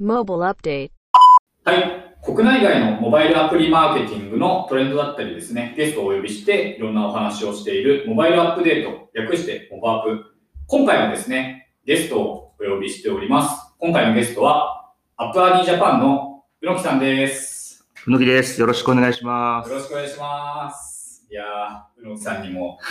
Mobile Update はい。国内外のモバイルアプリマーケティングのトレンドだったりですね、ゲストをお呼びしていろんなお話をしているモバイルアップデート、略してモバアップ。今回もですね、ゲストをお呼びしております。今回のゲストは、アップアーニージャパンの宇木さんです。ふのきです。よろしくお願いします。よろしくお願いします。いやー、宇木さんにも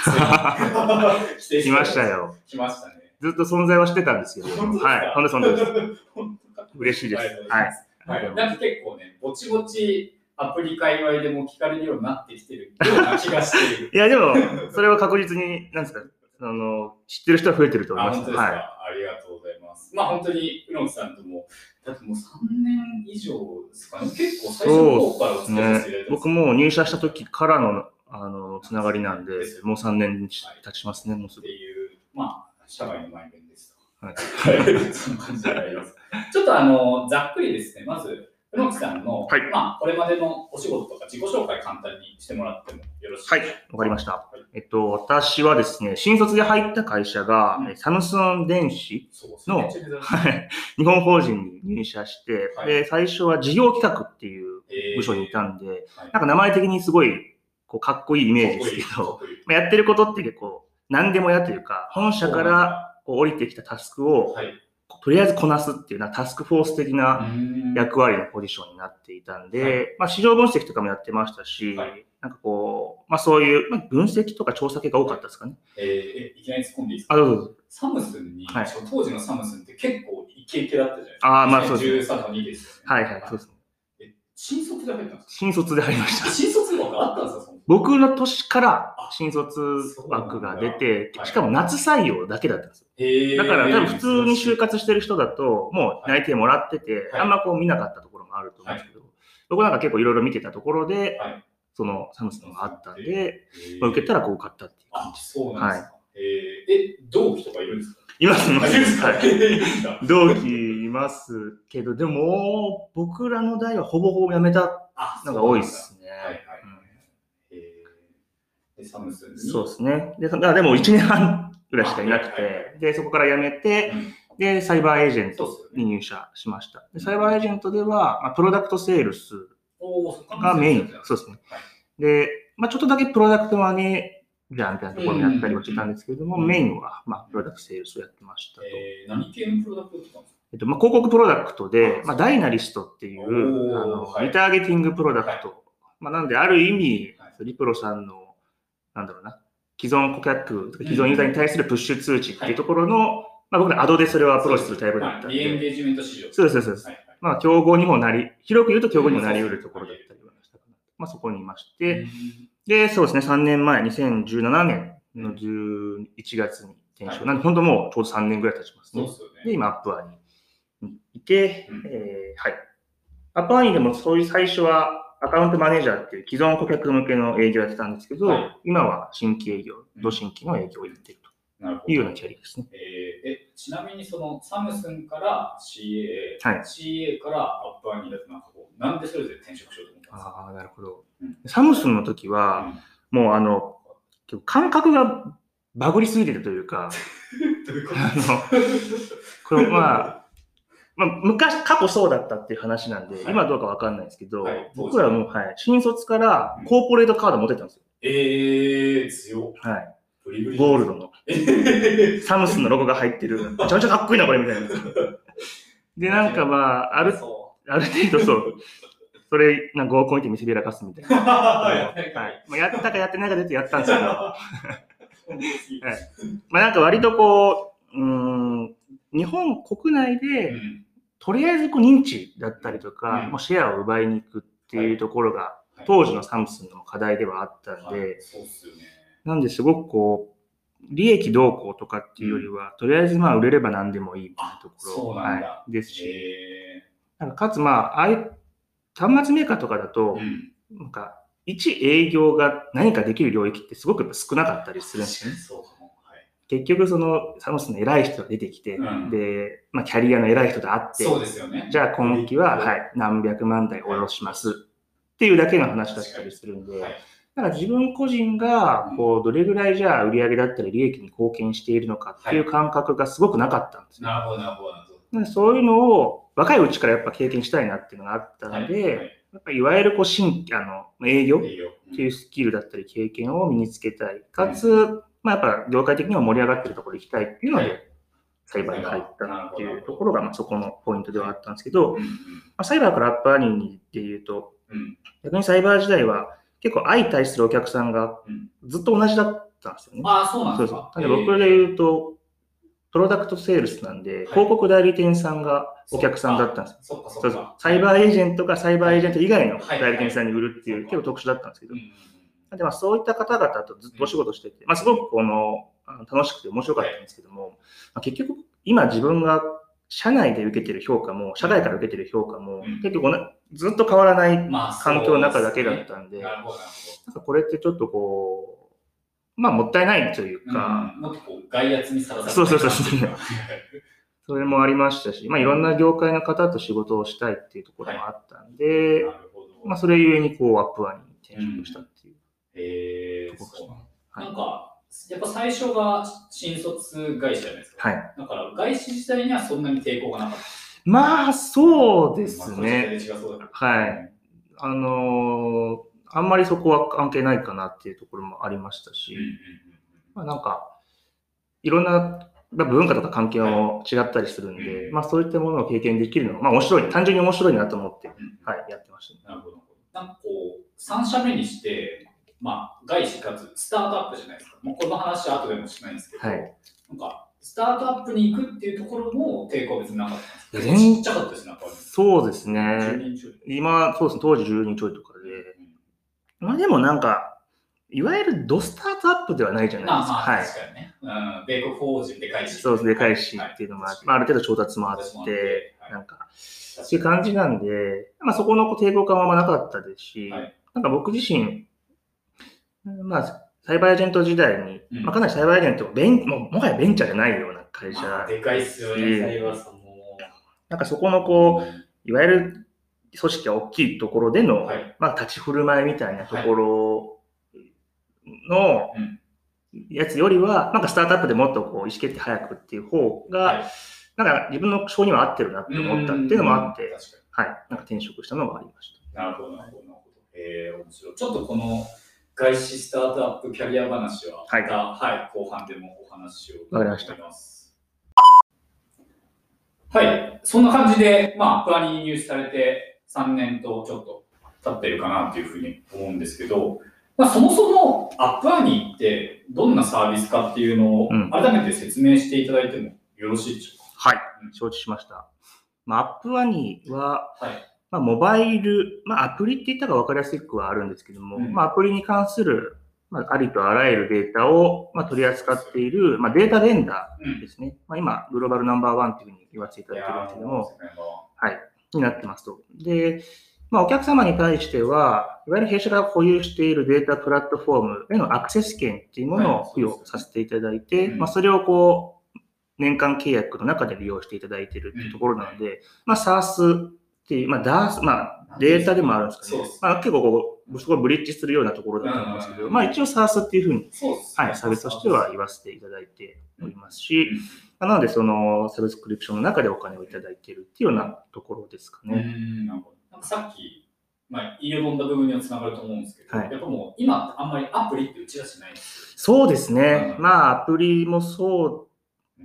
来て来ました。よ。来ましたね。ずっと存在はしてたんですけど。はい。本当本当です。本当か嬉しいですありがとうございはい、なんか結構ね、ぼちぼちアプリ界隈でも聞かれるようになってきてるような気がしている。いや、でも、それは確実に、なんですか、あの、知ってる人は増えてると思いあ、ます。本当ですか、はありがとうございます。まあ本当に、宇野木さんとも、だってもう3年以上ですかね？結構最初の方からおい。付き合いさせていただいね。僕も入社した時からの、あの、つながりなんでもう3年経ちますね、もうすぐって。いう、まあ、社外の前面ですと。はいはい。そんな感じであります。ちょっとあの、ざっくりですね、まず、宇野木さんの、はい。まあ、これまでのお仕事とか自己紹介簡単にしてもらってもよろしいはいですか？わかりました。はいえっと、私はですね、新卒で入った会社が、うん。えサムスン電子。のめっちゃ珍しいはい。日本法人に入社して、はい。で、最初は事業企画っていうえー。部署にいたんで、はい。なんか名前的にすごいこうかっこいいイメージですけど、いい。か っまあやってることって結構何でもやというか、本社からこう降りてきたタスクをはい。とりあえずこなすっていうなタスクフォース的なうん役割のポジションになっていたんで、はいまあ市場分析とかもやってましたし、はいなんかこう、まあそういう、まあ、分析とか調査系が多かったですかね。えーえいきなり突っ込んでいいですか？あ、どうぞどうぞ。サムスンに、はい当時のサムスンって結構イケイケだったじゃないですか。あーまあそうです13の2ですよね。はいはい、そうですね。え新卒で入ったんです新卒で入りましかた。新卒枠あったんですか？僕の年からあ新卒枠が出てしかも夏採用だけだったんですよ。だから多分普通に就活してる人だと、もう内定もらってて、はい。あんまこう見なかったところもあると思うんですけど、僕なんか結構いろいろ見てたところで、はい。そのサムスンがあったんで、まあ受けたらこう受かったっていう感あ、じです。そうなんですか。え同期とかいるんですか？います、います。はい。同期いますけど、でも、僕らの代はほぼほぼ辞めたあのが多いですね。はいはいはい。うんえーで、サムスンに。そうですね。で、そあでも1年半ぐらいしかいなくはいはいはて、で、そこから辞めて、うんで、サイバーエージェントに入社しました。でサイバーエージェントでは、まあ、プロダクトセールスがメイン。そうですね。はいで、まあ、ちょっとだけプロダクトマネージャーみたいなところもやったりもしてたんですけれども、うんメインは、まあ、プロダクトセールスをやってましたと。えー何系のプロダクトですか？えっとまあ、広告プロダクトで、まあ、ダイナリストっていうあの、はいリターゲティングプロダクト。まあ、なんで、ある意味はい、リプロさんの、なんだろうな、既存顧客、既存ユーザーに対するプッシュ通知っていうところの、まあ、僕らアドでそれをアプローチするタイプだったんはいリエンで、ゲージメント市場。そうですそうですはいはいまあ、競合にもなり、広く言うと競合にもなり得るところだったりはしたかな。まあ、そこにいまして、で、そうですね、3年前、2017年の11月に転職。はいなんで、本当もうちょうど3年ぐらい経ちますね。そうですよで、ね。今、アップアーにいて、うんえーはい。アップアーにでもそういう最初はアカウントマネージャーっていう既存顧客向けの営業をやってたんですけど、はい。今は新規営業うん、土新規の営業をやっているというようなキャリアですね。えーえ、ちなみにそのサムスンから CA、はい。CA からアップアニだとなんかこう、なんでそれぞれ転職しようと思ったんですか？ああ、なるほど。うん。サムスンの時は、もうあの、感覚がバグりすぎてるというか、ういうこと？あの、これまあ、まあ、昔、過去そうだったっていう話なんで、はい今どうかわかんないですけど、はい僕らはもう、はい、新卒からコーポレートカード持ってたんですよ。えー、強っ。はい。ブリブリゴールドの。え ーサムスンのロゴが入ってる。めちゃめちゃかっこいいな、これ、みたいな。で、なんかまあ、ある、そある程度そう、それ、なんか合コン行って見せびらかすみたいな。う。はいまあ、やったかやってないかでってやったんですけど、はいまあなんか割とこう、うーん、日本国内うで、んとりあえずこう認知だったりとか、うん。もうシェアを奪いに行くっていうところが、はい。当時のサムスンの課題ではあったんで。なんですごくこう、利益どうこうとかっていうよりは、とりあえずまあ売れれば何でもいいみたいなところ。はい、ですし、え。なんかかつまあ、ああいう端末メーカーとかだとなんか一営業が何かできる領域ってすごく少なかったりするんですよね。結局そのサムスンの偉い人が出てきて、うん。で、まあ、キャリアの偉い人と会って、そうですよね。じゃあ今期は、はい、何百万台下ろします。っていうだけの話だったりするんで、はい。だから自分個人がこうどれぐらいじゃあ売り上げだったり利益に貢献しているのかっていう感覚がすごくなかったんですね。なるほど、なるほど、そういうのを若いうちからやっぱ経験したいなっていうのがあったので、やっぱいわゆるこう新あの営業っていうスキルだったり経験を身につけたい。かつ、まあやっぱ業界的にも盛り上がってるところに行きたいっていうのはい。で、サイバーに入ったっていうところが、まあそこのポイントではあったんですけど、まあ、サイバーからアップアーニングにっていうと、うん。逆にサイバー時代は結構相対するお客さんがうん。ずっと同じだったんですよね。ああ、そうなんそうですか。そう。なんで僕で言うと、プロダクトセールスなんで、広告代理店さんがお客さんだったんですよ。そうそう。サイバーエージェントがサイバーエージェント以外のはい。代理店さんに売るっていう、はい結構特殊だったんですけどでまあ、そういった方々とずっとお仕事してて、まあ、すごくこの楽しくて面白かったんですけども、まあ、結局、今自分が社内で受けてる評価も、社外から受けてる評価もうん、結局なずっと変わらないまあ環境の中だけだったんで、これってちょっとこう、まあ、もったいないという。か、うん。もっとこう外圧にさらされそうそうそうそう。は いそれもありましたし、まあ、いろんな業界の方と仕事をしたいっていうところもあったんで、なるほど。まあ、それゆえにこう、アップワンに転職したっていうえー。はいなんか、やっぱ最初が新卒会社じゃないですか。はい。だから、外資自体にはそんなに抵抗がなかった。まあ、そうですまね。はい。あのーあんまりそこは関係ないかなっていうところもありましたし、まあ、なんか、いろんなまあ文化とか環境も違ったりするんで、うんまあそういったものを経験できるのは、まあ面白い、単純に面白いなと思って、うんはい、やってましたね。なるほど。なんかこう、3社目にして、まあ、外資かつスタートアップじゃないですか。もうこの話は後でもしないんですけど、はい。なんか、スタートアップに行くっていうところも抵抗は別になかったんですいや全ちっちゃかったですね。そうです10ね。今、そうですね、当時10人ちょいとかで、まあでもなんか、いわゆるドスタートアップではないじゃないですか。まあまあ、はい。確かにね。うん、米国法人でかいし。そうですね、でかいしはいっていうのもあって、まあ、ある程度調達もあってなんか、っていう感じなんで、まあそこの抵抗感はあんまなかったですし、はい。なんか僕自身、まあ、サイバーエージェント時代に、うんまあ、かなりサイバーエージェントベンもうもはやベンチャーじゃないような会社、まあ、でかいっすよしね、サイバーさんも。なんかそこのこう、いわゆる組織が大きいところでの、はいまあ、立ち振る舞いみたいなところのうんやつよりは、なんかスタートアップでもっとこう意思決定早くっていう方が、はいなんか自分の性には合ってるなって思ったっていうのもあって、はい、なんか転職したのがありましに。なるほど、なるほど、なるほど。えー、面白い。ちょっとこの外資スタートアップキャリア話は、はいまた、はい、後半でもお話ししようと思います。はい、そんな感じで、まあ、アップアに入手されて3年とちょっと経ってるかなというふうに思うんですけど、まあ、そもそもアップアニーってどんなサービスかっていうのをうん改めて説明していただいてもよろしいでしょうた。はい、承知しました。まあ、アップワニは、か。はい。まあ、モバイル、まあ、アプリって言ったら分かりやすくはあるんですけども、うん。まあ、アプリに関する、まあ、ありとあらゆるデータを、まあ、取り扱っている、まあ、データベンダうん。ーですね。まあ、今、グローバルナンバーワンというふうに言わせていただいてるんですけども、はい、になってますと。で、まあ、お客様に対しては、いわゆる弊社が保有しているデータプラットフォームへのアクセス権っていうものを付与させていただいて、うん。まあ、それをこう、年間契約の中で利用していただいているっていうところなので、まあ、SARS っていう、まあ、DAS、まあ、データでもあるんですけど、そうです。まあ、結構こう、そこをブリッジするようなところだと思うんですけど、うんまあ、一応 SARS っていうふうに、はい、サービスとしては言わせていただいておりますし、なので、そのサブスクリプションの中でお金をいただいているっていうようなところですかうね。んなるほどなんかさっき、まあ、言いよどんだ部分にはつながると思うんですけど、はい。やっぱもう今あんまりアプリって打ち出してないんですそうですね。うん。まあ、アプリもそうよ。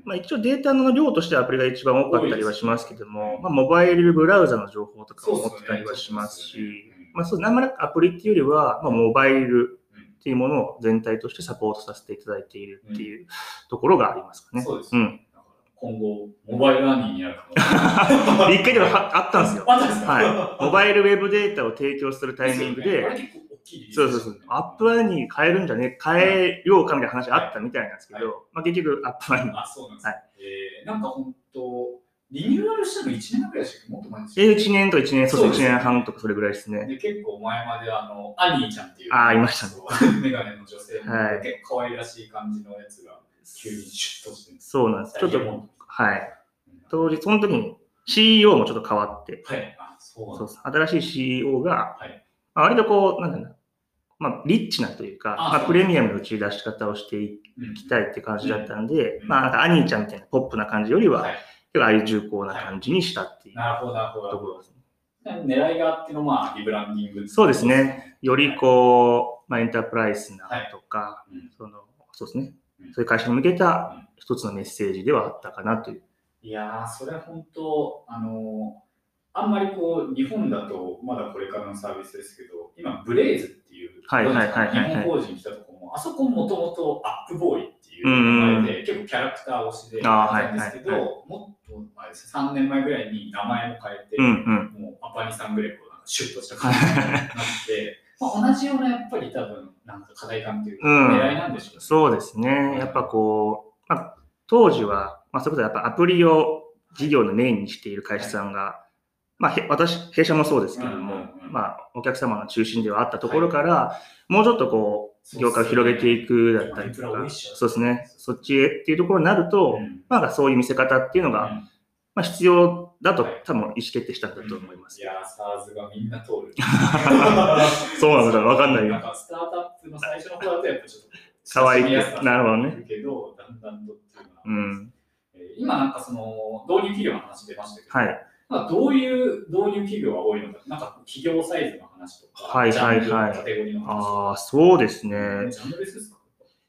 まあ、一応データの量としてはアプリが一番多かったりはしますけどもまあ、モバイルブラウザの情報とかを持ってたりはしますしうん、まあ、そう、あんまりアプリっていうよりは、まあ、モバイルっていうものを全体としてサポートさせていただいているっていうところがありますかね。そうですね。うん。今後、モバイルアニーになるかも。一回でもはあったんですよ。はい。モバイルウェブデータを提供するタイミングで、きいリリースそうそうそう。アップアに変えるんじゃね、変えようかみたいな話あったみたいなんですけど、はいまあ、結局アップアに。あ、そうなんです、はえーなんか本当、リニューアルしたの1年ぐらいでしたっけ？もっと前でしたえ1年と1年、そう1そうですね年半とかそれぐらいですね。で結構前まであの、アニーちゃんっていう。あーいましたねね。メガネの女性の、はい結構可愛らしい感じのやつが急にシュッとしてるそうなんです。ちょっと、はい。ド当時、その時に CEO もちょっと変わって、はい。あ、そうなん新しい CEO が、はいまあ割とこう、なんだろうな、まあ、リッチなというか、まあ、プレミアムの打ち出し方をしていうんきたいって感じだったんで、うんまあ、なんかアニーちゃんみたいなポップな感じよりは、はいああいう重厚な感じにしたっていうなるほど、なるほど。ところですね。狙いがあっての、まあ、リブランディング、そうですね。よりこう、まあ、エンタープライズなとか、うんその、そうですねうん。そういう会社に向けた一つのメッセージではあったかなという。いやー、それは本当、あのーあんまりこう、日本だとまだこれからのサービスですけど、今、ブレイズっていう、はいはいはいはいはい日本法人来たところも、あそこもともとアップボーイっていう名前で、結構キャラクター推しであーやったんですけど、はいはいもっと前ですね、3年前ぐらいに名前も変えて、うんうん。もうアパニさんぐらいこうなんかシュッとした感じになって、まあ、同じようなやっぱり多分、なんか課題感っていうか、うん狙いなんでしょうね。そうですね。やっぱこう、まあ、当時は、まあ、それこそやっぱアプリを事業のメインにしている会社さんが、まあ、へ私、弊社もそうですけれども、うんうんうんまあ、お客様の中心ではあったところから、もうちょっとこう、業界を広げていくだったりとか、そうですね。そっちへっていうところになると、うんまあ、そういう見せ方っていうのが、うんまあ、必要だとはい多分意思決定したんだと思います。いやー、SARS がみんな通る。そうなんだ、わかんないよ。なんかスタートアップの最初の方だとやっぱちょっと可愛く親しみやすさなるほどねけど、だんだんとっていうのは、うん。えー今なんかその導入企業の話出ましたけど、はい。まあ、どういう導入企業が多いのか、なんか企業サイズの話とか、はいはいはい。ジャンルカテゴリーの話とか。ああ、そうですね。ジャンル別ですか？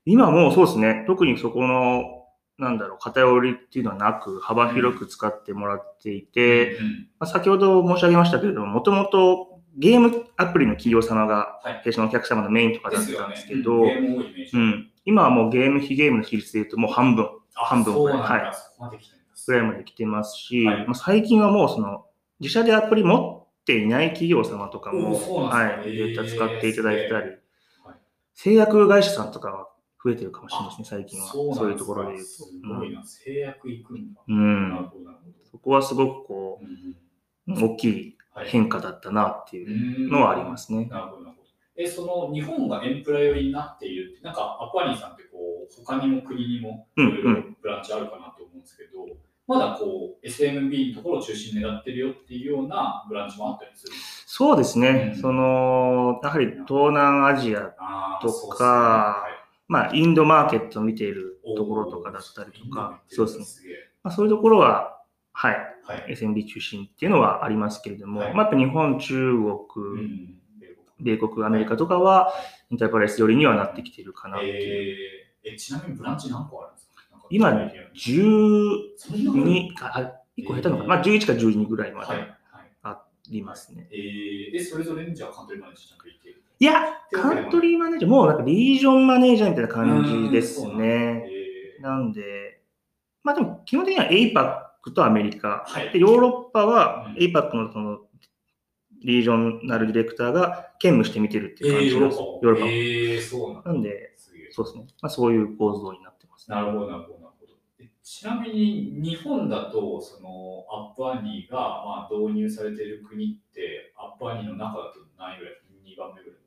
今もうそうですね。特にそこの、なんだろう、偏りっていうのはなく、幅広く使ってもらっていて、うんまあ、先ほど申し上げましたけれども、もともとゲームアプリの企業様がはい。弊社のお客様のメインとかだったんですけど、うん。今はもうゲーム、非ゲームの比率で言うともう半分。あ半分そうなんだ、はいぐらいまで来てますし、はいまあ、最近はもうその自社でアプリ持っていない企業様とかも、はい、データ使っていただいたり、はい製薬会社さんとかは増えてるかもしれないですね、最近は。そういうところで言うと。すごいな、制約いくんだ。うん。そこはすごくこど。う大きいはい変化だったなっていうのはありますね。なるほど。え、その日本がエンプライ寄りになっているって、なんかアパニーさんってこう、他にも国にもいうんろいろブランチあるかなと思うんですけど、まだこう、SMB のところを中心に狙ってるよっていうようなブランチもあったりする。そうですね。うん。その、やはり東南アジア、とあーそうっすね。かはい。まあ、インドマーケットを見ているところとかだったりとか、そうですね。まあ、そういうところは、はい、はい。SMB 中心っていうのはありますけれども、はい。まあ、やっぱ日本、中う国、ん。米国、アメリカとかは、インタープライス寄りにはなってきているかなっていう。えーえ、ちなみにブランチ何個あるんですか？今具体的にそんなの12か、あ、1個下手なのかな、まあ、11か12ぐらいまはい。ではい。ありますね。えー、え、それぞれにじゃあカントリーマネージャーといて。いや、カントリーマネージャー、もうなんかリージョンマネージャーみたいな感じですね。えーなんで、まあでも基本的には APAC とアメリカ。はいで、ヨーロッパはうん APAC のそのリージョンナルディレクターが兼務して見てるってえー、いう感じですヨーロッパ。えー、そうなんだ。なんで、そうですね。まあそういう構造になってなるほど、なるほど、なるほど。えちなみに日本だと、そのアップアニーがまあ導入されている国って、アップアニーの中だと何位ぐらい ?2 番目ぐらい。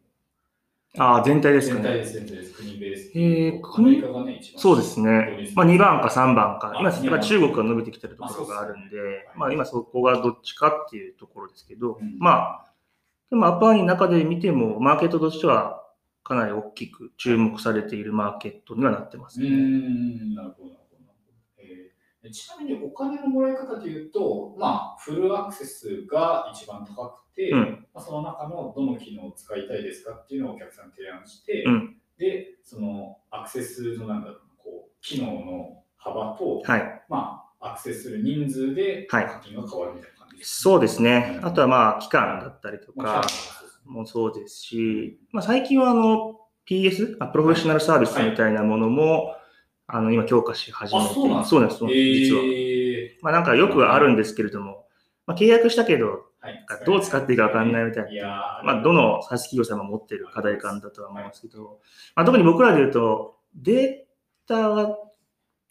ああ、全体ですかね。全体です、全体です。国ベース。えーアメリカがね、一番そうですね。まあ2番か3番か。あ今、二番やっぱ中国が伸びてきてるところがあるんでまあ今そこがどっちかっていうところですけどうん、まあ、でもアッパーニーの中で見ても、マーケットとしてはかなり大きく注目されているマーケットにはなってますね。ん、なるほど、なるほど。えーちなみにお金のもらい方でいうと、まあ、フルアクセスが一番高くて、うんまあ、その中のどの機能を使いたいですかっていうのをお客さんに提案して、うんで、そのアクセスのなんだろうこう機能の幅と、はい。まあ、アクセスする人数ではい課金が変わるみたいな感じです、そうですね。あとはまあ、期間だったりとまあかもそうですし、まあ最近はあの、PS、あプロフェッショナルサービスみたいなものも、あの、今強化し始めて、あそうなんですそうなんです、そうなんです実は。えまあなんかよくあるんですけれども、まあ契約したけど、どう使っていいかわかんないみたいな。まあ、どの SaaS 企業さんも持ってる課題感だとは思いますけど、まあ、特に僕らで言うと、データは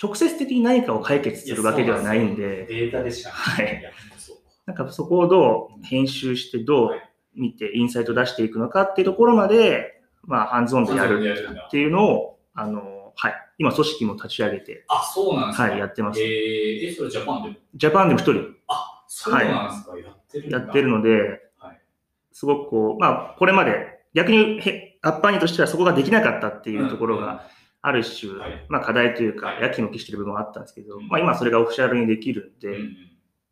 直接的に何かを解決するわけではないんで、データでしか。はい。なんかそこをどう編集して、どう見て、インサイト出していくのかっていうところまで、まあ、ハンズオンでやるっていうのを、あの、はい、今、組織も立ち上げて、あ、そうなんですか。はいやってます。えー、え、それジャパンでも？ジャパンでも一人。あ、そうなんですか。やってるやってるので、はい。すごくこう、まあ、これまで逆にへアッパーニとしてはそこができなかったっていうところが、ある種、はい。まあ課題というか、はい。やきもきしてる部分はあったんですけど、うん。まあ今それがオフィシャルにできるんで、うんうん。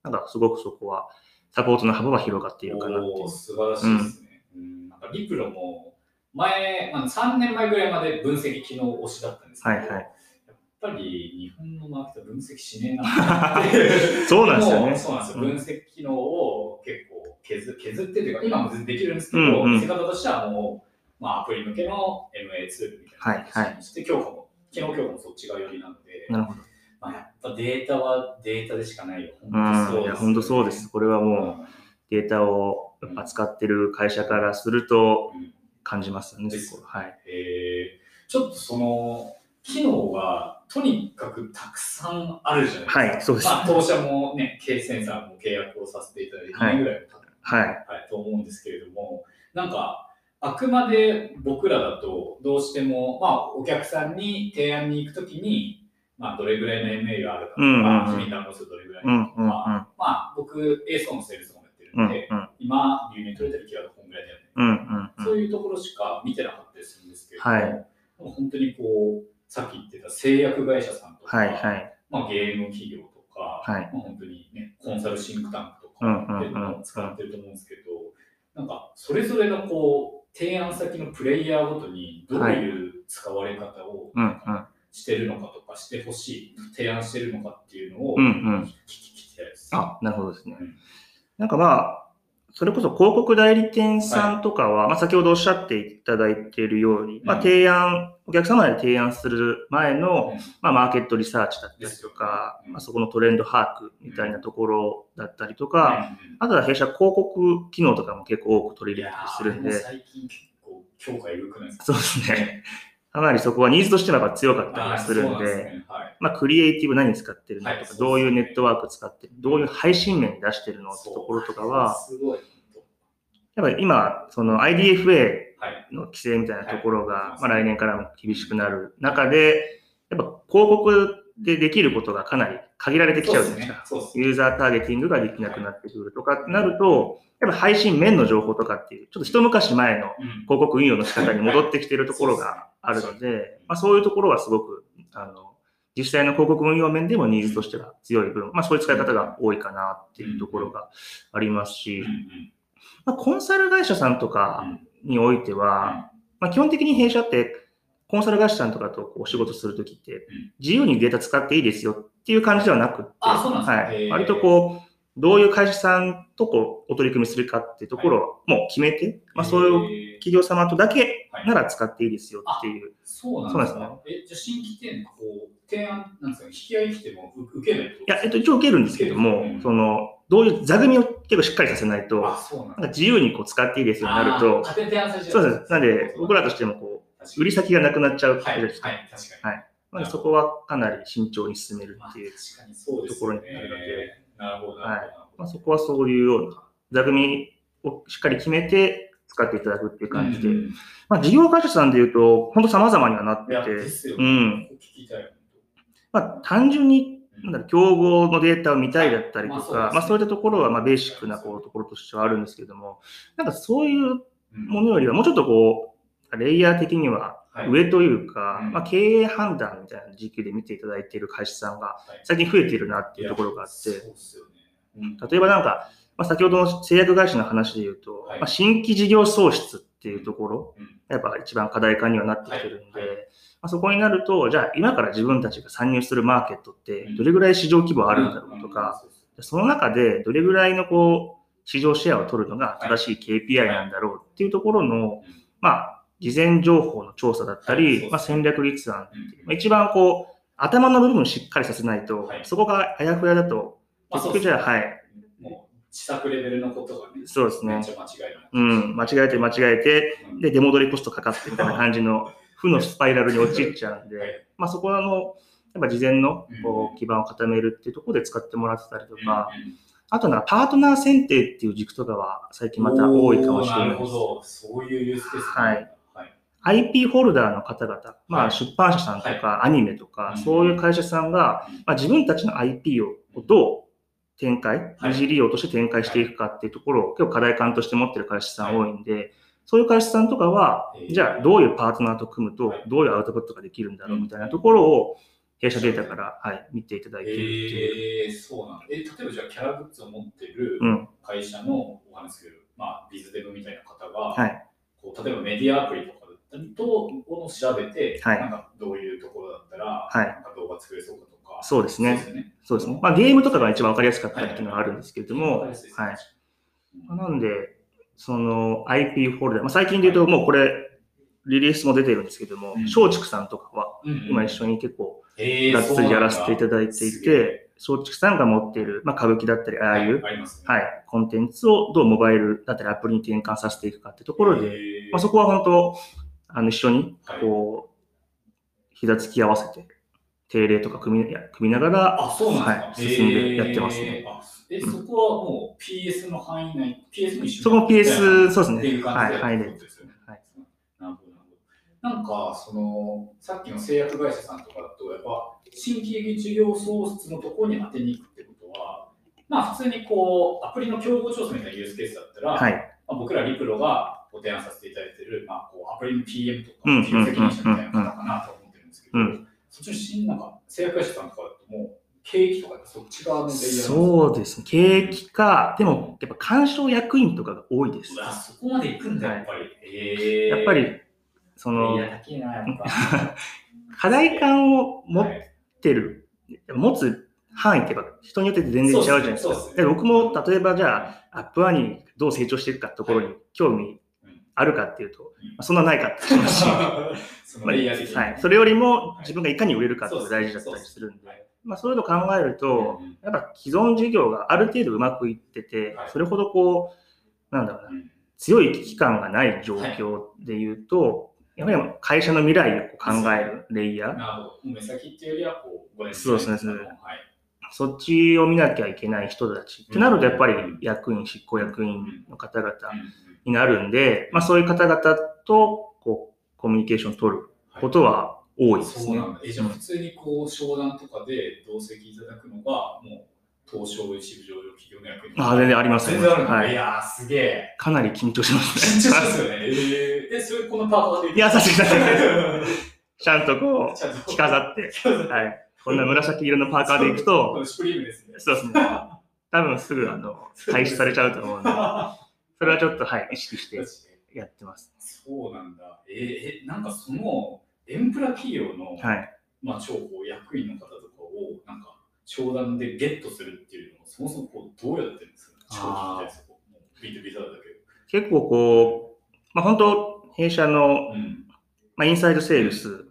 なんかすごくそこはサポートの幅は広がっているかなっていう。素晴らしいですね。うんなんかリプロも前、あの3年前ぐらいまで分析機能推しだったんですけど、はいはいやっぱり日本のマーケット分析しねえなって そうなんですよねそうなんですよ。うん分析機能を結構削削ってというか、今もできるんですけど、うんうん見せ方としてはもう、まあ、アプリ向けの MA ツールみたいな形にして、強化も、機能強化もそっち側寄りなので、なるほど。まあ、やっぱデータはデータでしかないよ。うん、いや、本当そうです。これはもうデータを扱ってる会社からするとうん感じますよね、ですそこはい。えーちょっとその機能がとにかくたくさんあるじゃないですか。はいそうですまあ、当社もね、K センサーも契約をさせていただいて2年ぐらいも経ってはい。はい、と思うんですけれども、なんか、あくまで僕らだと、どうしても、まあ、お客さんに提案に行くときに、まあ、どれぐらいの MA があるかとか、うんうんうん君に談合数どれぐらいかとか、まあ、僕、エースのセールスもやってるうんんで、うん今、流入取れてるキーワードこんぐらいだよね。うんうんうん。そういうところしか見てなかったりするんですけれども、はい本当にこう、さっき言ってた製薬会社さんとか、はいはい。まあ、ゲーム企業とか、はいまあ、本当にね、コンサルシンクタンクとうんうんうんかっていうのを使ってると思うんですけど、なんか、それぞれのこう、提案先のプレイヤーごとにどういう使われ方をうんうん。してるのかとか、してほしい、提案してるのかっていうのをうんうん。聞きたいです。あ、なるほどですね。うん。なんかまあ、それこそ広告代理店さんとかは、まあ先ほどおっしゃっていただいているように、まあうん。提案、お客様で提案する前の、うん。まあマーケットリサーチだったりとかうん。まあそこのトレンド把握みたいなところだったりとか、うん。あとは弊社広告機能とかも結構多く取り入れたりするんで、最近結構強化緩くないですか？そうですね。かなりそこはニーズとしてはやっぱ強かったりするんですで、ね。はい。まあクリエイティブ何使ってるのとか、はいどういうネットワーク使ってる、どういう配信面に出してるのってところとかは。やっぱり今、その IDFA はい。の規制みたいなところはい。が、まあ、来年からも厳しくなる中で、やっぱ広告でできることがかなり限られてきちゃうじゃないですか。ユーザーターゲティングができなくなってくるとかってなると、やっぱ配信面の情報とかっていう、ちょっと一昔前のうん。広告運用の仕方に戻ってきてるところがあるので、まあ、そういうところはすごく、あの、実際の広告運用面でもニーズとしては強い分、まあそういう使い方が多いかなっていうところがありますしまあ、コンサル会社さんとかにおいては、まあ、基本的に弊社って、コンサル会社さんとかとお仕事するときって、自由にデータ使っていいですよっていう感じではなくって、はい、割とこう、どういう会社さんとこうお取り組みするかっていうところをもう決めて、まあ、そういう。企業様とだけはいなら使っていいですよっていう。そうなんですそうか。え、じゃあ新規店、こう、提案、なんですか、引き合い来てもう受けないいや、えっと、一応受けるんですけども、うんその、どういう座組を結構しっかりさせないと、なんか自由にこう使っていいですようになると、そうです。なんで、僕らとしてもこう、売り先がなくなっちゃうはい、はい、じゃないですか。確かに。なのでそこはかなり慎重に進めるまあっていう。ところになるのでなるほど、なるほど。まあ、そこはそういうような座組をしっかり決めて使っていただくっていう感じで、うんまあ、事業会社さんでいうと、本当様々にはなってて。うん。まあ、単純に、本なんだろう競合のデータを見たいだったりとか、はいまあそうですね。まあ、そういったところは、まあ、ベーシックなこうところとしてはあるんですけれども、なんかそういううんものよりは、もうちょっとこう、レイヤー的にははい。上というか、うん。まあ、経営判断みたいな時期で見ていただいている会社さんがはい。最近増えているなっていうところがあって、例えばなんか、まあ、先ほどの製薬会社の話で言うと、はい。まあ、新規事業創出っていうところ、うん。やっぱ一番課題化にはなってきてるんで、はい。はまあ、そこになると、じゃあ今から自分たちが参入するマーケットってうん。どれぐらい市場規模あるんだろうとか、その中でどれぐらいのこう市場シェアを取るのが正しい KPI なんだろうっていうところの、まあ、事前情報の調査だったり、まあ、戦略立案っていううん。まあ、一番こう頭の部分をしっかりさせないと、はい。そこがあやふやだと、まあ結局じゃあ、はい、試作レベルのことがね、そうですね。間違いない。うん、間違えて間違えて、うん。で、出戻りコストかかってみたいな感じの 負のスパイラルに陥っちゃうんはい。で、まあそこはあの、やっぱ事前のこう基盤を固めるっていうところで使ってもらってたりとうんか、あとなんかパートナー選定っていう軸とかは最近また多いかもしれなないです。るほど、そういうユースケースはい。はい。IP ホルダーの方々、まはい。あ出版社さんとかアニメとかうん、そういう会社さんが、まあ自分たちの IP をどう展開、はい。二次利用として展開していくかっていうところを結構課題感として持ってる会社さん多いんで、そういう会社さんとかはえ、ー。じゃあどういうパートナーと組むとはい、どういうアウトプットができるんだろううん。みたいなところを、弊社データから、はい、見ていただいているって。えー、そうなんだ。え、例えばじゃあキャラグッズを持ってるうん。会社のお話する、まあ、ビズデブみたいな方が、はい。こう例えばメディアアプリとと、を調べて、はい。なんかどういうところだったら、はい。なんか動画作れそうかとか、そうですね。そうですよね。そうですね。まあ、ゲームとかが一番わかりやすかったりっていうのはあるんですけれども、はい。なんで、その IP フォルダ、まあ、最近で言うともうこれ、リリースも出てるんですけどもうん、松竹さんとかは、今一緒に結構、えーがっつりやらせていただいていて、松竹さんが持っている、まあ、歌舞伎だったり、ああいう。はい、コンテンツをどうモバイルだったりアプリに転換させていくかってところで、えー。まあ、そこは本当、あの一緒にはい。こう、膝つき合わせて、定例とか組みいや組みながら、あ、そうなん。はい進んでやってますね。えー。あえ、そこはもう PS の範囲内、PS も一緒にそこも PS そうですね。はいやってるってことですよね。はい。なるほど、なるほど。なんか、その、さっきの製薬会社さんとかだと、やっぱ、新規事業創出のところに当てに行くってことは、まあ、普通にこう、アプリの競合調査みたいなユースケースだったら、はい、まあ、僕らリプロがご提案させていただいている、まあ、こうアプリの PM とか、うん事業責任者みたいな方かなと思ってるんですけど、うん。そっちの新なんか製薬会社さんとかだともう、景気とかってそっち側のレイヤーそうですね、景気か、でもやっぱ鑑賞役員とかが多いです。そこまで行くんだ、やっぱり。え。ー、やっぱり、そのいや、高いな、やっぱ。課題感を持っはいてる、持つ範囲ってやっぱ人によって全然違うじゃないですか。そうですねで僕も例えばじゃあ、アップアにどう成長していくかところに興味あるかっていうと、そんなないかって話。し そのレイヤー的にはい、それよりも自分がいかに売れるかっていうのが大事だったりするんで、はい。まあ、そういうのを考えるとうん、やっぱ既存事業がある程度うまくいっててはい、それほどこう、なんだろうな、うん。強い危機感がない状況で言うと、やはり会社の未来を考えるレイヤー、なるほど。もう目先っていうよりは、こう、5年そうですね。そっちを見なきゃいけない人たちってなると、やっぱりうん。役員、執行役員の方々うんになるんで、まあ、そういう方々とこうコミュニケーションを取ることは多いですね。そうなんだ。え、じゃあ普通にこう、商談とかで同席いただくのが、もう、東証一部上場企業の役員あ全然あります全然ある。はいい、やー、すげえ。かなり緊張します緊張しますね。よね。えー、え、それこのパートでいや、さすがに ちゃんとこう、着飾って、はい、こんな紫色のパーカーで行くと、シュプリームですね。そうですね、多分すぐあの廃止されちゃうと思うんで、それはちょっと、はい、意識してやってます。そうなんだ。えーえ、なんかその、エンプラ企業の、はい。まあ、超こう役員の方とかを、なんか、商談でゲットするっていうのを、そもそもこうどうやってるんですか？超聞きたビートビザだけ結構こう、まあ、本当、弊社の、ど。うん。まあ、インサイドセールス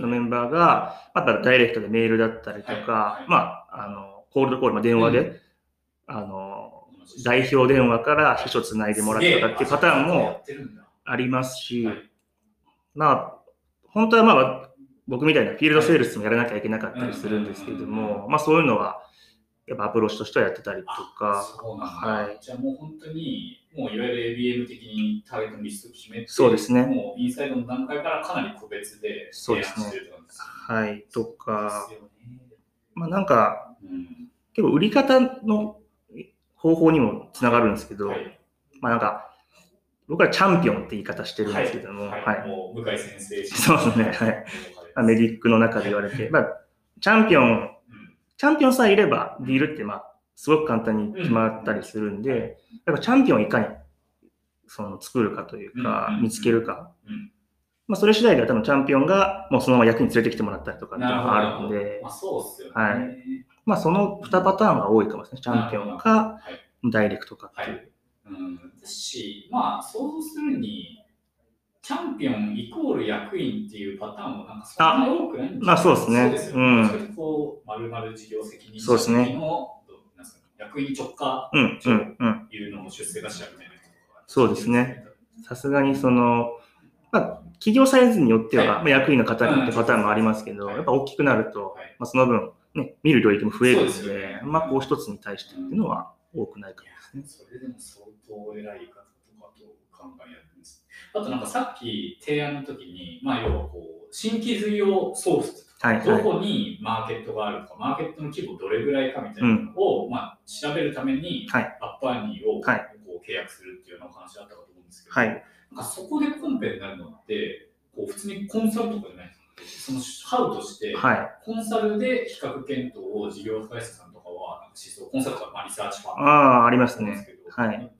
のメンバーが、またダイレクトでメールだったりとか、はいはいまあ、あの、コールドコール、まあ、電話で、うあの、代表電話から秘書つないでもらったっていうパターンもありますし、はいまあ、本当はまあ、僕みたいなフィールドセールスもやらなきゃいけなかったりするんですけれども、まあそういうのは、やっぱアプローチとしてはやってたりとあか、そうなんだ。はい。じゃあもう本当に、もういわゆる ABM 的にターゲットのリストを決めて、そうですね。もうインサイドの段階からかなり個別でそうですね。してるって感じですよね。はい、とか、ね。まあなんか、うん。結構売り方の方法にもつながるんですけど、はい。まあなんか、僕はチャンピオンって言い方してるんですけども、はい。はい。もう向井先生そうですねはい。まあメディックの中で言われて、まあ、チャンピオン、うん。チャンピオンさえいれば、ディールってまあ、すごく簡単に決まったりするんで、やっぱチャンピオンをいかにその作るかというかうん、見つけるか。うん。まあ、それ次第では多分チャンピオンがもうそのまま役に連れてきてもらったりとかっていうのがあるんで。ま、あ、そうっすよね。はいまあその2パターンが多いかもしれない。チャンピオンか、はい。ダイレクトかっていう。はい。うん、ですし、まあ、想像するに、チャンピオンイコール役員っていうパターンもなんかそんなに多くないんじゃないまあそうですね。そうですようん。ね。それこう、まるまる事業責任者そうですね。のどうなんですか？役員直下。いうのも出世頭みたいなそうですね。さすがにその、まあ、企業サイズによっては、はい。まあ役員の方にってパターンもありますけど、はい。やっぱ大きくなると、はい。まあ、その分、ね、見る領域も増えるので、そうでねまあ、こう一つに対してっていうのは多くないかもですね。それでも相当偉い方とかと考えやってるんです。あとなんかさっき提案の時に、まあ要はこう、新規事業創出はい、どはい。こにマーケットがあるか、マーケットの規模どれぐらいかみたいなのを、まあ、調べるために、はいアッパーニーをこはいう契約するっていうようなお話だったかと思うんですけど、はいなんかそこでコンペになるのって、こう普通にコンサルとかじゃないですか。そのハウとして、はい。コンサルで比較検討を事業会社さんとかは、なんかしそう、コンサルとか、まあ、リサーチファンああ、ありますね。はい。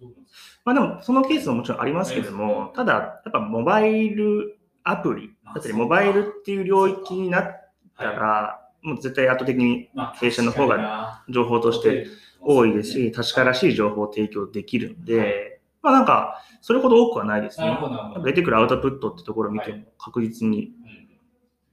まあでも、そのケースももちろんありますけども、ただ、やっぱモバイルアプリ、だったり、モバイルっていう領域になったら、もう絶対圧倒的にまあ弊社の方がが情報として多いですし、確からしい情報を提供できるんで、まあなんか、それほど多くはないですね。出てくるアウトプットってところを見ても確実に、うん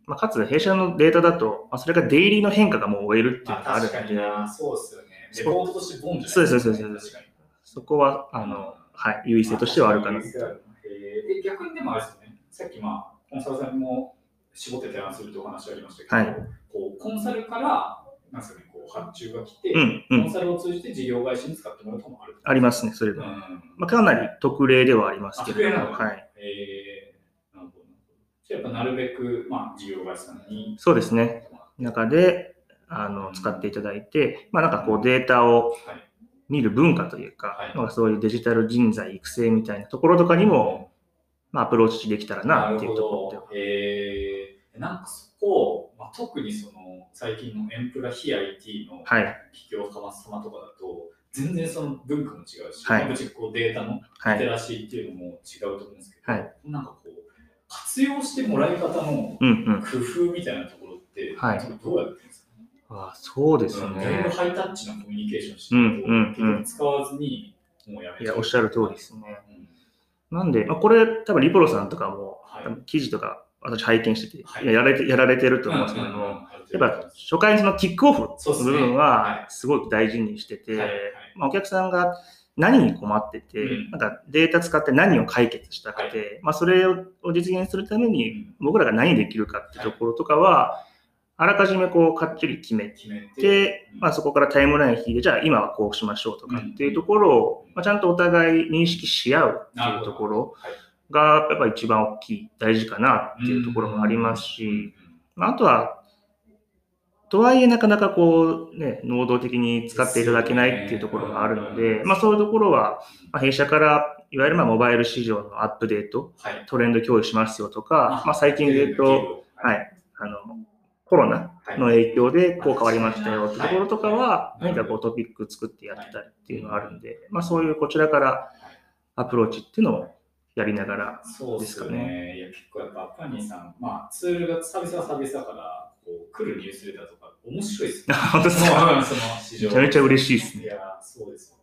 まあ、かつ弊社のデータだと、まあ、それがデイリーの変化がもう追えるっていうまあ、のがある確かので、そうですよね。レポートとしてボンじゃないそうですそうですそうです。そこは、あの、はい、優位性としてはあるかな。えー、で逆にでもあれですよね、さっき、まあ、コンサルさんにも絞って提案するというお話ありましたけど、はい。こうコンサルからなんですか、ね、こう発注が来て、うん、うん、コンサルを通じて事業会社に使ってもらうこともある。ありますね、それが。うん。まあ、かなり特例ではありますあ、けど、特例なの？はい。えー、やっぱなるべく、まあ、事業会社さんに。そうですね。中で、あの、使っていただいて、まあなんかこうデータをはい。見る文化というか、はいなんかそういうデジタル人材育成みたいなところとかにも、まあアプローチできたらなっていうところでは。えー、なんかそこ、まあ、特にその最近のエンプラ非 IT のはい、企業様様とかだと、全然その文化も違うし、はいこうデータのはい。リテラシーっていうのも違うと思うんですけど、はいなんかこう、活用してもらい方のうんうん。工夫みたいなところって、はい。どうやってるんですか？ああそうですだいぶね。ハイタッチなコミュニケーションしてうんると、うん。うん使わずに、もうやめいや、おっしゃる通りですね。うん。なんで、まあ、これ、多分リポロさんとかも、はい。記事とか私拝見してて、はい。いややられてやられてると思うんですけども、うんうんうん。やっぱ初回のそのキックオフの部分ははい。すごく大事にしてて、はい。はい。まあ、お客さんが何に困ってて、うん。なんかデータ使って何を解決したくて、まあ、それを実現するために僕らが何できるかってところとかは、あらかじめこうかっちり決めて、て、まあ、そこからタイムライン引いて、じゃあ今はこうしましょうとかっていうところを、まあ、ちゃんとお互い認識し合うっていうところはいがやっぱ一番大きい、大事かなっていうところもありますし、まあ、あとは、とはいえなかなかこうね、能動的に使っていただけないっていうところがあるので、まあそういうところは、まあ、弊社からいわゆるまあモバイル市場のアップデート、はい。トレンド共有しますよとか、まあ最近で言うと、はい、あの、コロナの影響でこう変わりましたよってところとかは、何かこうトピック作ってやってたりっていうのがあるんで、まあそういうこちらからアプローチっていうのをやりながら、そうですかね。いや、結構やっぱアパニーさん、まあツールがサービスはサービスだから、こう来るニュースレターとか面白いですね。本当ですかめちゃめちゃ嬉しいですね。いや、そうです。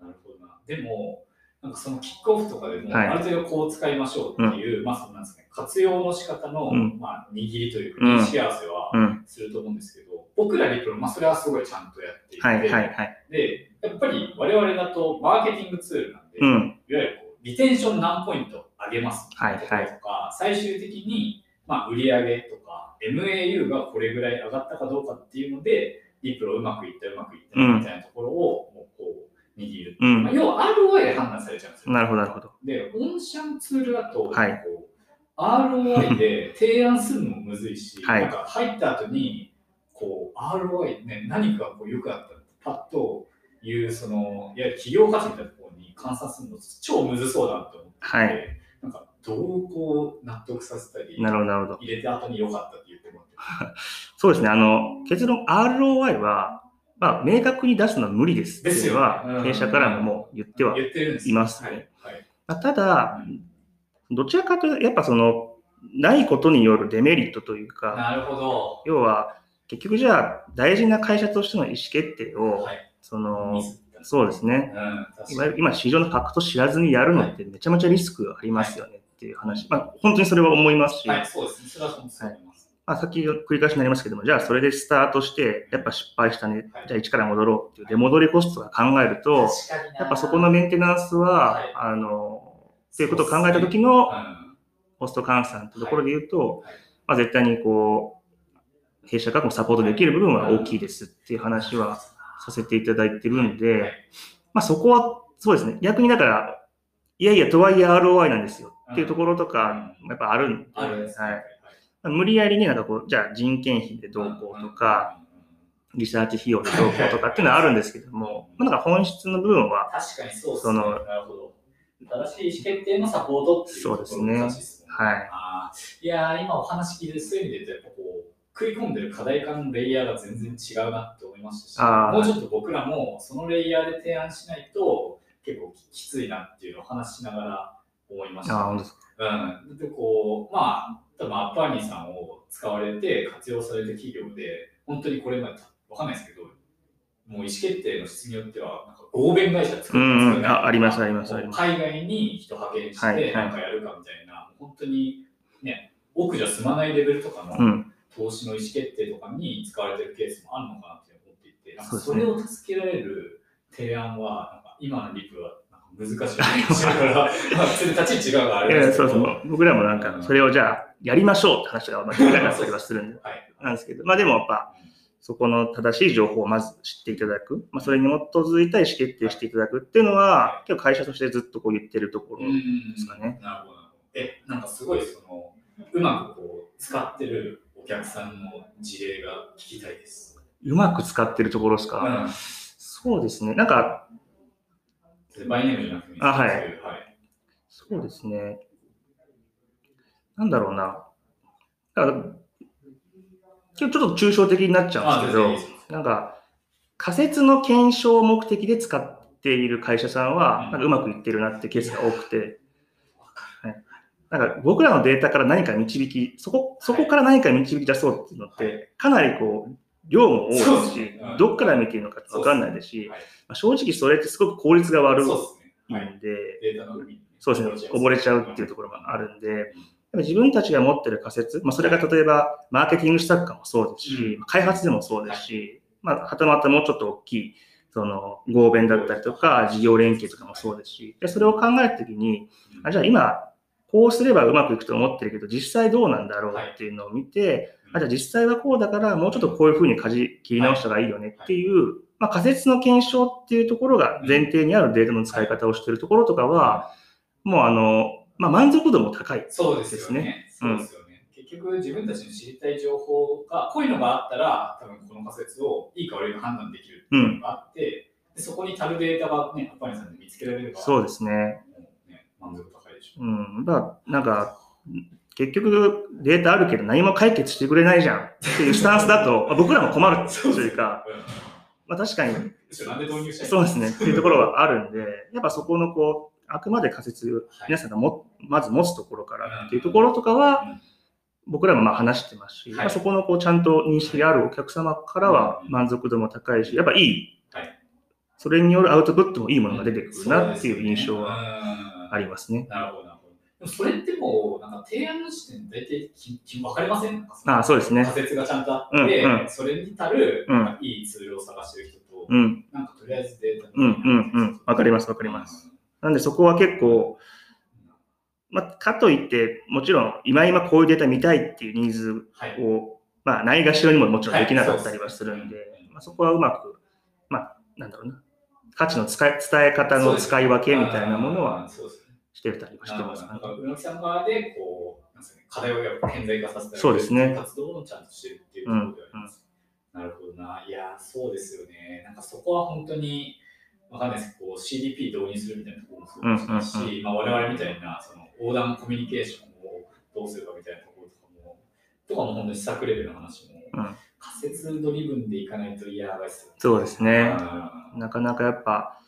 なるほどな。でも、なんかそのキックオフとかでも、はいある程度こう使いましょうっていう、まあそうなんですね、活用の仕方の、うんまあ握りというか、うん認識合わせはうん。すると思うんですけど、僕らリプロ、まあそれはすごいちゃんとやっていて、はいはいはい。で、やっぱり我々だとマーケティングツールなんで、いわうん。ゆるこうリテンション何ポイント上げますとか、はいはいとか最終的に、まあ、売上とか MAU がこれぐらい上がったかどうかっていうので、リプロうまくいったうまくいったうんみたいなところをもうこう握る。うんまあ、要は ROI で判断されちゃうんですよ。なるほどなるほど。で、オンシャンツールだと、はい ROI で提案するのもむずいし、はいなんか入った後に、こう ROI、ね、何かこう良くなったってパッという、その、いわゆる企業価値みたいなところに換算するの超むずそうだなって思ってて、はいなんかどうこう納得させたり、なるほどなるほど。入れた後に良かったって言ってもらって そうですね。あの、結論 ROI は、まあ、明確に出すのは無理ですですよねう、ん弊社からももう言っては言ってるんですいますねはい。はいまあただ、どちらかというと、やっぱその、ないことによるデメリットというか、なるほど。要は、結局じゃあ、大事な会社としての意思決定を、はい。そのそうですね。うん、確かに。いわゆる今、市場のファクト知らずにやるのってめちゃめちゃリスクありますよねっていう話。まあ、本当にそれは思いますし、はい、そうですね。それは思います。まあ、さっき繰り返しになりますけども、じゃあそれでスタートして、やっぱ失敗したね、はい。じゃあ一から戻ろうっていう出戻りコストが考えると、やっぱそこのメンテナンスは、はい。あの、っていうことを考えた時のうん。コスト換算ってところで言うと、はい。まあ、絶対にこう、弊社からもサポートできる部分は大きいですっていう話はさせていただいてるんはでい、まあそこはそうですね、逆にだから、いやいや、とはいえ ROI なんですよっていうところとか、やっぱあるんで。はい。無理やりね、なんかこう、じゃあ人件費でどうこうとか、リサーチ費用でどうこうとかっていうのはあるんですけども、まあなんか本質の部分は、確かにそうですね。なるほど。正しい意思決定のサポートっていうところそうですね。難しいですもんはい。いやー、今お話聞いて、そういう意味で言うと、やっぱこう、食い込んでる課題感のレイヤーが全然違うなって思いましたし、もうちょっと僕らもそのレイヤーで提案しないと、結構きついなっていうのを話しながら思いました。あ、本当ですか。うん、でこう、まあ、多分アッパーニーさんを使われて活用された企業で、本当にこれまでわかんないですけど、もう意思決定の質によっては、なんか合弁会社作るかうんあありますあります海外に人派遣しはいはいてなんかやるかみたいな、本当にね、奥じゃ済まないレベルとかのうん。投資の意思決定とかに使われてるケースもあるのかなって思っていて、なんかそれを助けられる提案は、なんか今のリプは難しいだから、まあ、普通に立ち位置があいや、るんですけど。そうそう。僕らもなんか、それをじゃあ、やりましょうって話が、まあ、できなかったりはするんで、はい。なんですけど、まあでもやっぱ、そこの正しい情報をまず知っていただく、まあ、それに基づいた意思決定していただくっていうのは、結構会社としてずっとこう言ってるところうんですかね。なるほど。え、なんかすごいその、うまくこう、使ってるお客さんの事例が聞きたいです。うまく使ってるところですか？うん。そうですね。なんか、バイネームじゃなくてあはいはい。そうですね。なんだろうな。だから今日ちょっと抽象的になっちゃうんですけどなんか仮説の検証目的で使っている会社さんは、うんなんかうまくいってるなってケースが多くて、はい、なんか僕らのデータから何か導き、そこそこから何か導き出そうっていうのっはて、かなりこう、量も多い。どっから見ているのか分かんないですし、はい。まあ正直それってすごく効率が悪いんそうでそうですね、溺れちゃうっていうところがあるんで、自分たちが持ってる仮説、まあ、それが例えばマーケティング施策かもそうですし、うん。開発でもそうですし、まあ、はたまたもうちょっと大きい、その合弁だったりとか、事業連携とかもそうですし、でそれを考えたときに、あじゃあ今、こうすればうまくいくと思ってるけど、実際どうなんだろうっていうのを見て、あじゃあ実際はこうだから、もうちょっとこういうふうに舵切り直した方がいいよねっていう、まあ、仮説の検証っていうところが前提にあるデータの使い方をしているところとかは、もうあの、まあ、満足度も高い。そうですよね。ですねそうですよね。結局自分たちの知りたい情報が、こういうのがあったら、多分この仮説をいいか悪いか判断できるっていうのがあって、でそこに足るデータがね、アッパニさんで見つけられれば、そうですね。ね、満足度高いでしょう。うん。まあ、なんか、結局データあるけど何も解決してくれないじゃん。っていうスタンスだと、まあ僕らも困るというか、うん。まあ確かに。そうですね。っていうところがあるんで、やっぱそこのこう、あくまで仮説、はい。皆さんがもまず持つところからっていうところとかは、僕らもまあ話してますし、はい。まあそこのこうちゃんと認識があるお客様からは満足度も高いし、やっぱいい、はい。それによるアウトプットもいいものが出てくるなっていう印象ははありますね。なるほど、それってもう、なんか提案の時点で大体きき分かりません？ああ、そうですね。仮説がちゃんとあって、うんうんそれに足る、うんなんかいいツールを探してる人と、うん。なんかとりあえずデータうんうんうん。わかりますわかります。なんでそこは結構、まあ、かといって、もちろん今今こういうデータ見たいっていうニーズはい。を、まあ、ないがしろにももちろんできなかったりはするんでまあ、そこはうまく、まあ、なんだろうな、価値の使い伝え方の使い分けみたいなものはそうですねしてたりはしてますねなん。か、宇野木さん側で、こう、なんですかね、課題をやっぱ顕在化させたりそうですね活動をちゃんとしてるっていうところではあります。なるほどな。いや、そうですよね。なんかそこは本当に、わかんないですこう CDP 導入するみたいなところもそうですし、うんうんまあ、我々みたいなその横断コミュニケーションをどうするかみたいなところとかも、とかも本当に試作レベルの話も、うん仮説ドリブンでいかないと嫌ですよね。そうですね。うんなかなかやっぱ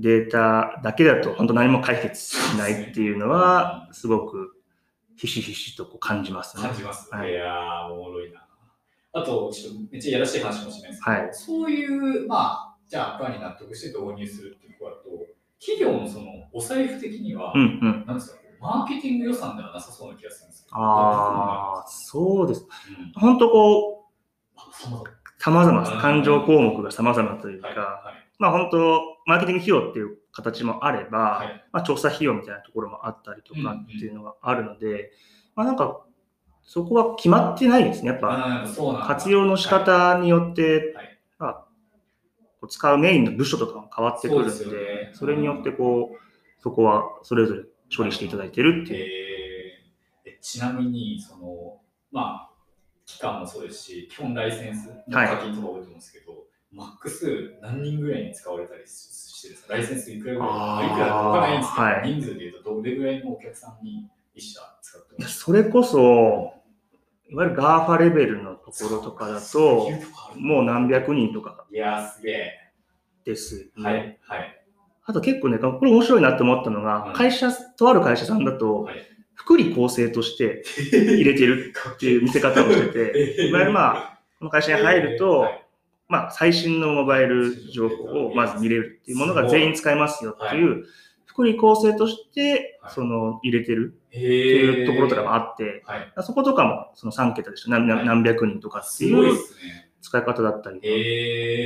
データだけだと本当何も解決しないっていうのは、すごくひしひしとこう感じますね。感じます。はいい、やー、おもろいな。あと、ちょっとめっちゃやらしい話かもしれないですけど、はいそういう、まあ、じゃあ、アッパーに納得して導入するっていうところだと、企業のそのお財布的には、うんうん。なんですか、マーケティング予算ではなさそうな気がするんですけど、ああ、そうです。うん本当こう、あそうなんだ様々です。勘定項目が様々というか、はいはいまあ本当、マーケティング費用っていう形もあれば、はい。まあ調査費用みたいなところもあったりとかっていうのがあるので、まあなんか、そこは決まってないですね。やっぱ、活用の仕方によって、はい。まあ、こう使うメインの部署とかも変わってくるんで、そね。それによってこう、そこはそれぞれ処理していただいてるっていう。えー。えちなみに、その、まあ、期間もそうですし、基本ライセンスのはい課金とか多いと思うんですけど、マックス何人ぐらいに使われたりしてるんですか？ライセンスいくらぐらい？いくらかわからない？んですけど、はい人数でいうとどれぐらいのお客さんに一社使ってます？それこそ、いわゆる GAFA レベルのところとかだと、もう何百人とか。いやー、すげえ。です。ね。はい、はい。あと結構ね、これ面白いなって思ったのが、うん。会社、とある会社さんだとはい、福利厚生として 入れてるっていう見せ方をしてて、いわゆるまあ、この会社に入ると、はいまあ、最新のモバイル情報をまず見れるっていうものが全員使えますよっていう、福利厚生としてはい、その、入れてるっていうところとかもあっって、はい。そことかもその3桁でした。何百人とかっていう。使い方だったり。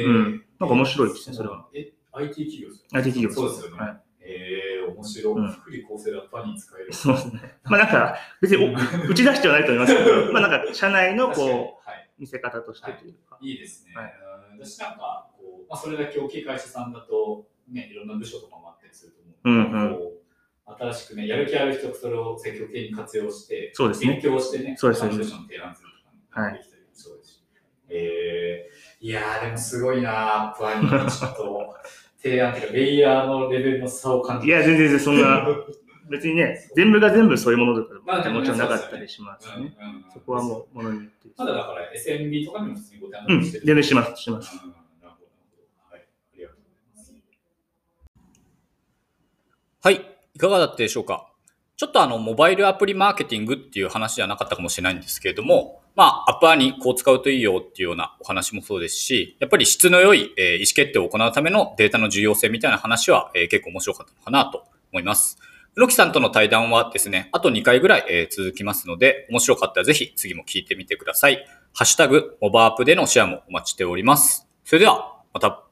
うんなんか面白いですねそれは。え、IT 企業ですよ IT 企業そうですよね。はいええ、面白い。うん福利厚生だったに使える。そうですね。まあなんか、別にお 打ち出してはないと思いますけど、まあなんか、社内のこう、はい。見せ方としてというか。いいですね。はいうん私なんか、こう、まあ、それだけ大きい会社さんだと、ね、いろんな部署とかもあったりすると思う。うんうんこう新しくね、やる気ある人、それを積極的に活用して、そうですね勉強してね、そうです他の提案するとか、ね、はいできたりもそうですし。えー、いやー、でもすごいなアップアにちょっと、提案っていうか、レイヤーのレベルの差を感じいや、全然全然そんな、別にね、全部が全部そういうものとかまあもちろんなかったりしますうんね。うんそこはもう、ものによって。まだだから SMB とかにも普通にご提うん、案してる。全然します、します。はい。います。はい。いかがだったでしょうかちょっとあの、モバイルアプリマーケティングっていう話じゃなかったかもしれないんですけれども、まあ、アップアにこう使うといいよっていうようなお話もそうですし、やっぱり質の良い、えー意思決定を行うためのデータの重要性みたいな話は、えー結構面白かったのかなと思います。黒木さんとの対談はですね、あと2回ぐらい、続きますので、面白かったらぜひ次も聞いてみてください。ハッシュタグ、モバアップでのシェアもお待ちしております。それでは、また。